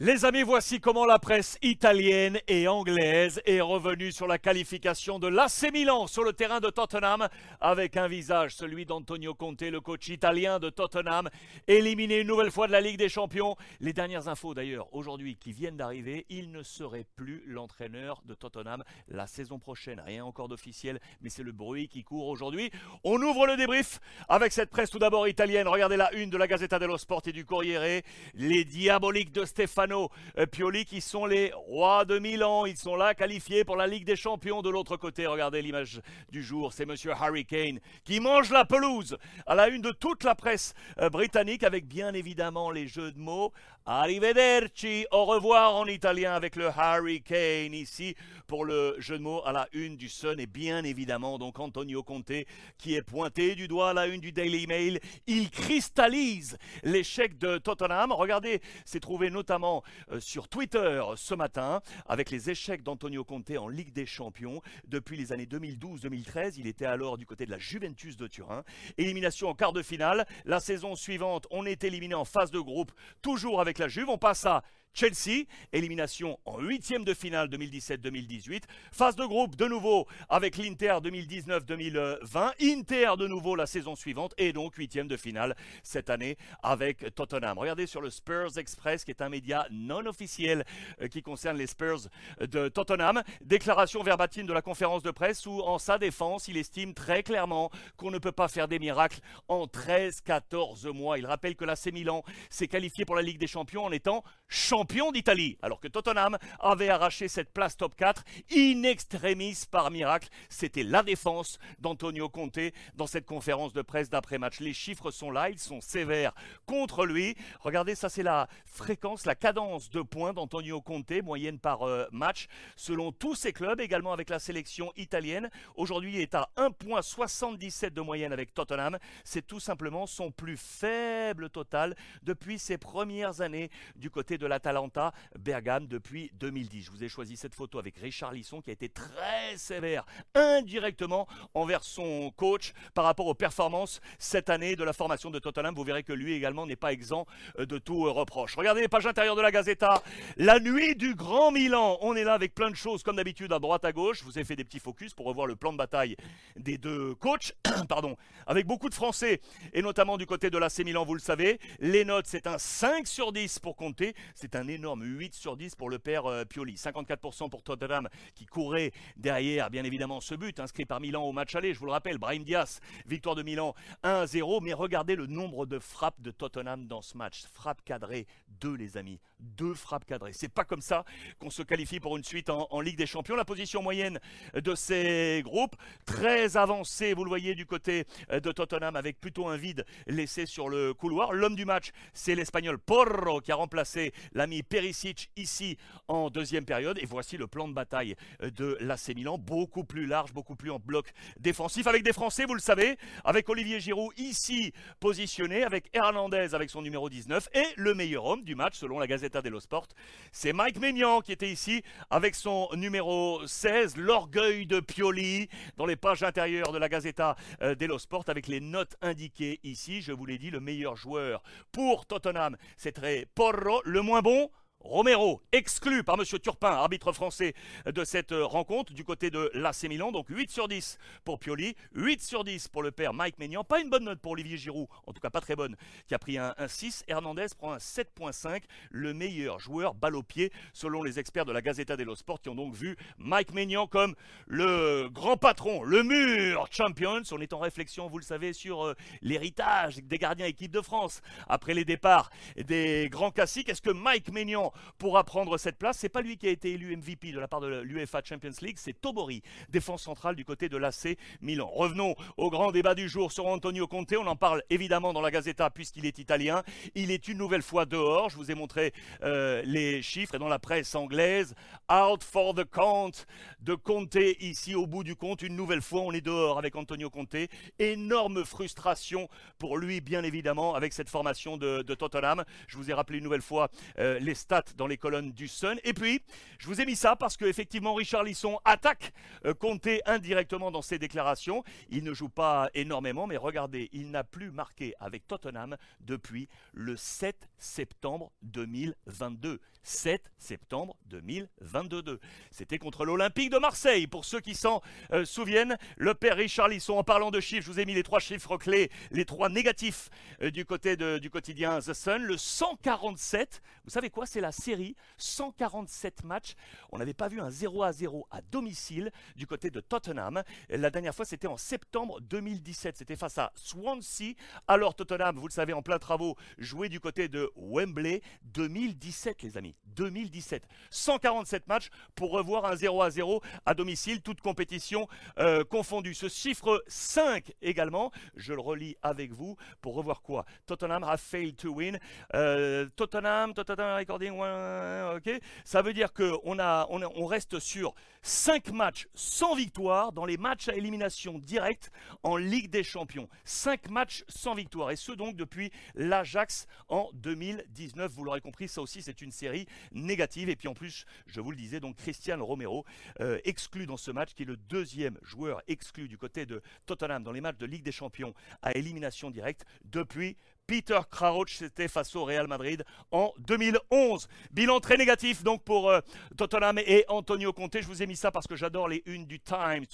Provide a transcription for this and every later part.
Les amis, voici comment la presse italienne et anglaise est revenue sur la qualification de l'AC Milan sur le terrain de Tottenham avec un visage, celui d'Antonio Conte, le coach italien de Tottenham, éliminé une nouvelle fois de la Ligue des Champions. Les dernières infos d'ailleurs aujourd'hui qui viennent d'arriver, il ne serait plus l'entraîneur de Tottenham la saison prochaine. Rien encore d'officiel, mais c'est le bruit qui court aujourd'hui. On ouvre le débrief avec cette presse tout d'abord italienne. Regardez la une de la Gazzetta dello Sport et du Corriere. Les diaboliques de Stéphane euh, Pioli qui sont les rois de Milan. Ils sont là qualifiés pour la Ligue des Champions. De l'autre côté, regardez l'image du jour, c'est Monsieur Harry Kane qui mange la pelouse à la une de toute la presse euh, britannique avec bien évidemment les jeux de mots. Arrivederci, au revoir en italien avec le Harry Kane ici pour le jeu de mots à la une du Sun et bien évidemment donc Antonio Conte qui est pointé du doigt à la une du Daily Mail. Il cristallise l'échec de Tottenham. Regardez, c'est trouvé notamment euh, sur Twitter ce matin avec les échecs d'Antonio Conte en Ligue des Champions. Depuis les années 2012-2013, il était alors du côté de la Juventus de Turin. Élimination en quart de finale. La saison suivante, on est éliminé en phase de groupe, toujours avec la Juve. On passe à Chelsea, élimination en huitième de finale 2017-2018. Phase de groupe de nouveau avec l'Inter 2019-2020. Inter de nouveau la saison suivante et donc huitième de finale cette année avec Tottenham. Regardez sur le Spurs Express qui est un média non officiel euh, qui concerne les Spurs de Tottenham. Déclaration verbatim de la conférence de presse où en sa défense il estime très clairement qu'on ne peut pas faire des miracles en 13-14 mois. Il rappelle que l'AC Milan s'est qualifié pour la Ligue des Champions en étant champion d'Italie, alors que Tottenham avait arraché cette place top 4 in extremis par miracle. C'était la défense d'Antonio Conte dans cette conférence de presse d'après-match. Les chiffres sont là, ils sont sévères contre lui. Regardez, ça c'est la fréquence, la cadence de points d'Antonio Conte, moyenne par euh, match, selon tous ses clubs, également avec la sélection italienne. Aujourd'hui, il est à 1,77 de moyenne avec Tottenham. C'est tout simplement son plus faible total depuis ses premières années du côté de la Atalanta Bergame depuis 2010. Je vous ai choisi cette photo avec Richard Lisson qui a été très sévère indirectement envers son coach par rapport aux performances cette année de la formation de Tottenham. Vous verrez que lui également n'est pas exempt euh, de tout euh, reproche. Regardez les pages intérieures de la Gazeta. La nuit du Grand Milan. On est là avec plein de choses comme d'habitude à droite à gauche. Je vous ai fait des petits focus pour revoir le plan de bataille des deux coachs. Pardon. Avec beaucoup de Français et notamment du côté de l'AC Milan, vous le savez. Les notes, c'est un 5 sur 10 pour compter. C'est un énorme 8 sur 10 pour le père euh, Pioli. 54% pour Tottenham qui courait derrière, bien évidemment, ce but inscrit par Milan au match aller. Je vous le rappelle, Brahim Diaz, victoire de Milan 1-0. Mais regardez le nombre de frappes de Tottenham dans ce match. Frappes cadrées, deux les amis. Deux frappes cadrées. C'est pas comme ça qu'on se qualifie pour une suite en, Ligue des Champions. La position moyenne de ces groupes, très avancée, vous le voyez du côté euh, de Tottenham avec plutôt un vide laissé sur le couloir. L'homme du match, c'est l'Espagnol Porro qui a remplacé la mis Perisic ici en deuxième période. Et voici le plan de bataille de l'AC Milan, beaucoup plus large, beaucoup plus en bloc défensif, avec des Français, vous le savez, avec Olivier Giroud ici positionné, avec Hernandez avec son numéro 19, et le meilleur homme du match, selon la Gazzetta dello Sport, c'est Mike Maignan qui était ici avec son numéro 16, l'orgueil de Pioli, dans les pages intérieures de la Gazzetta euh, dello Sport, avec les notes indiquées ici. Je vous l'ai dit, le meilleur joueur pour Tottenham, c'est très Porro, le moins bon, Romero, exclu par M. Turpin, arbitre français de cette rencontre du côté de l'AC Milan. Donc 8 sur 10 pour Pioli, 8 sur 10 pour le père Mike Maignan. Pas une bonne note pour Olivier Giroud, en tout cas pas très bonne, qui a pris un, 6. Hernandez prend un 7.5, le meilleur joueur balle au pied selon les experts de la Gazzetta dello Sport qui ont donc vu Mike Maignan comme le grand patron, le mur Champions. On est en réflexion, vous le savez, sur euh, l'héritage des gardiens équipe de France après les départs des grands classiques. Est-ce que Mike Maignan pourra prendre cette place. C'est pas lui qui a été élu MVP de la part de l'UEFA Champions League, c'est Tobori, défense centrale du côté de l'AC Milan. Revenons au grand débat du jour sur Antonio Conte. On en parle évidemment dans la Gazzetta puisqu'il est italien. Il est une nouvelle fois dehors. Je vous ai montré euh, les chiffres et dans la presse anglaise. Out for the count de Conte ici au bout du compte. Une nouvelle fois, on est dehors avec Antonio Conte. Énorme frustration pour lui, bien évidemment, avec cette formation de, Tottenham. Je vous ai rappelé une nouvelle fois euh, les stats dans les colonnes du Sun. Et puis, je vous ai mis ça parce qu'effectivement, Richard Lisson attaque euh, Conte indirectement dans ses déclarations. Il ne joue pas énormément, mais regardez, il n'a plus marqué avec Tottenham depuis le 7 septembre 2022. 7 septembre 2022. C'était contre l'Olympique de Marseille. Pour ceux qui s'en euh, souviennent, le père Richard Lisson, en parlant de chiffres, je vous ai mis les trois chiffres clés, les trois négatifs euh, du côté du quotidien The Sun. Le 147, vous savez quoi C'est la série 147 matchs. On n'avait pas vu un 0 à 0 à domicile du côté de Tottenham. La dernière fois, c'était en septembre 2017. C'était face à Swansea. Alors Tottenham, vous le savez, en plein travaux, joué du côté de Wembley 2017, les amis. 2017. 147 matchs pour revoir un 0 à 0 à domicile, toute compétition euh. Ce chiffre 5 également, je le relis avec vous pour revoir quoi? Tottenham a failed to win. Euh, Tottenham, Tottenham recording, ok. Ça veut dire qu'on a, on, reste sur 5 matchs sans victoire dans les matchs à élimination directe en Ligue des Champions. 5 matchs sans victoire et ce donc depuis l'Ajax en 2019. Vous l'aurez compris, ça aussi c'est une série négative. Et puis en plus, je vous le disais, donc Christian Romero euh, exclu dans ce match, qui est le deuxième joueur exclu du côté de Tottenham dans les matchs de Ligue des Champions à élimination directe depuis Peter Crouch, c'était face au Real Madrid en 2011. Bilan très négatif donc pour euh, Tottenham et Antonio Conte. Je vous ai mis ça parce que j'adore les unes du Time,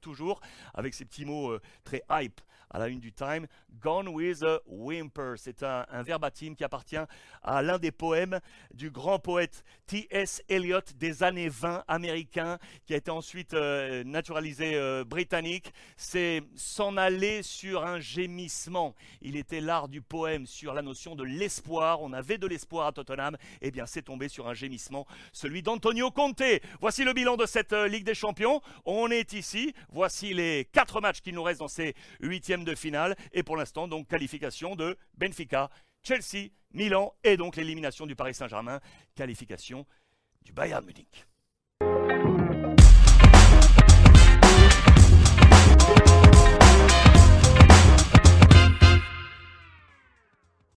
toujours, avec ces petits mots euh, très hype à la une du Time. Gone with a Whimper. C'est un, verbatim qui appartient à l'un des poèmes du grand poète T.S. Eliot des années 20 américain, qui a été ensuite euh, naturalisé britannique. C'est s'en aller sur un gémissement. Il était l'art poème sur la notion de l'espoir. On avait de l'espoir à Tottenham. Eh bien, c'est tombé sur un gémissement, celui d'Antonio Conte. Voici le bilan de cette euh, Ligue des Champions. On est ici. Voici les quatre matchs qui nous restent dans ces huitièmes de finale. Et pour l'instant, donc, qualification de Benfica, Chelsea, Milan et donc l'élimination du Paris Saint-Germain. Qualification du Bayern Munich.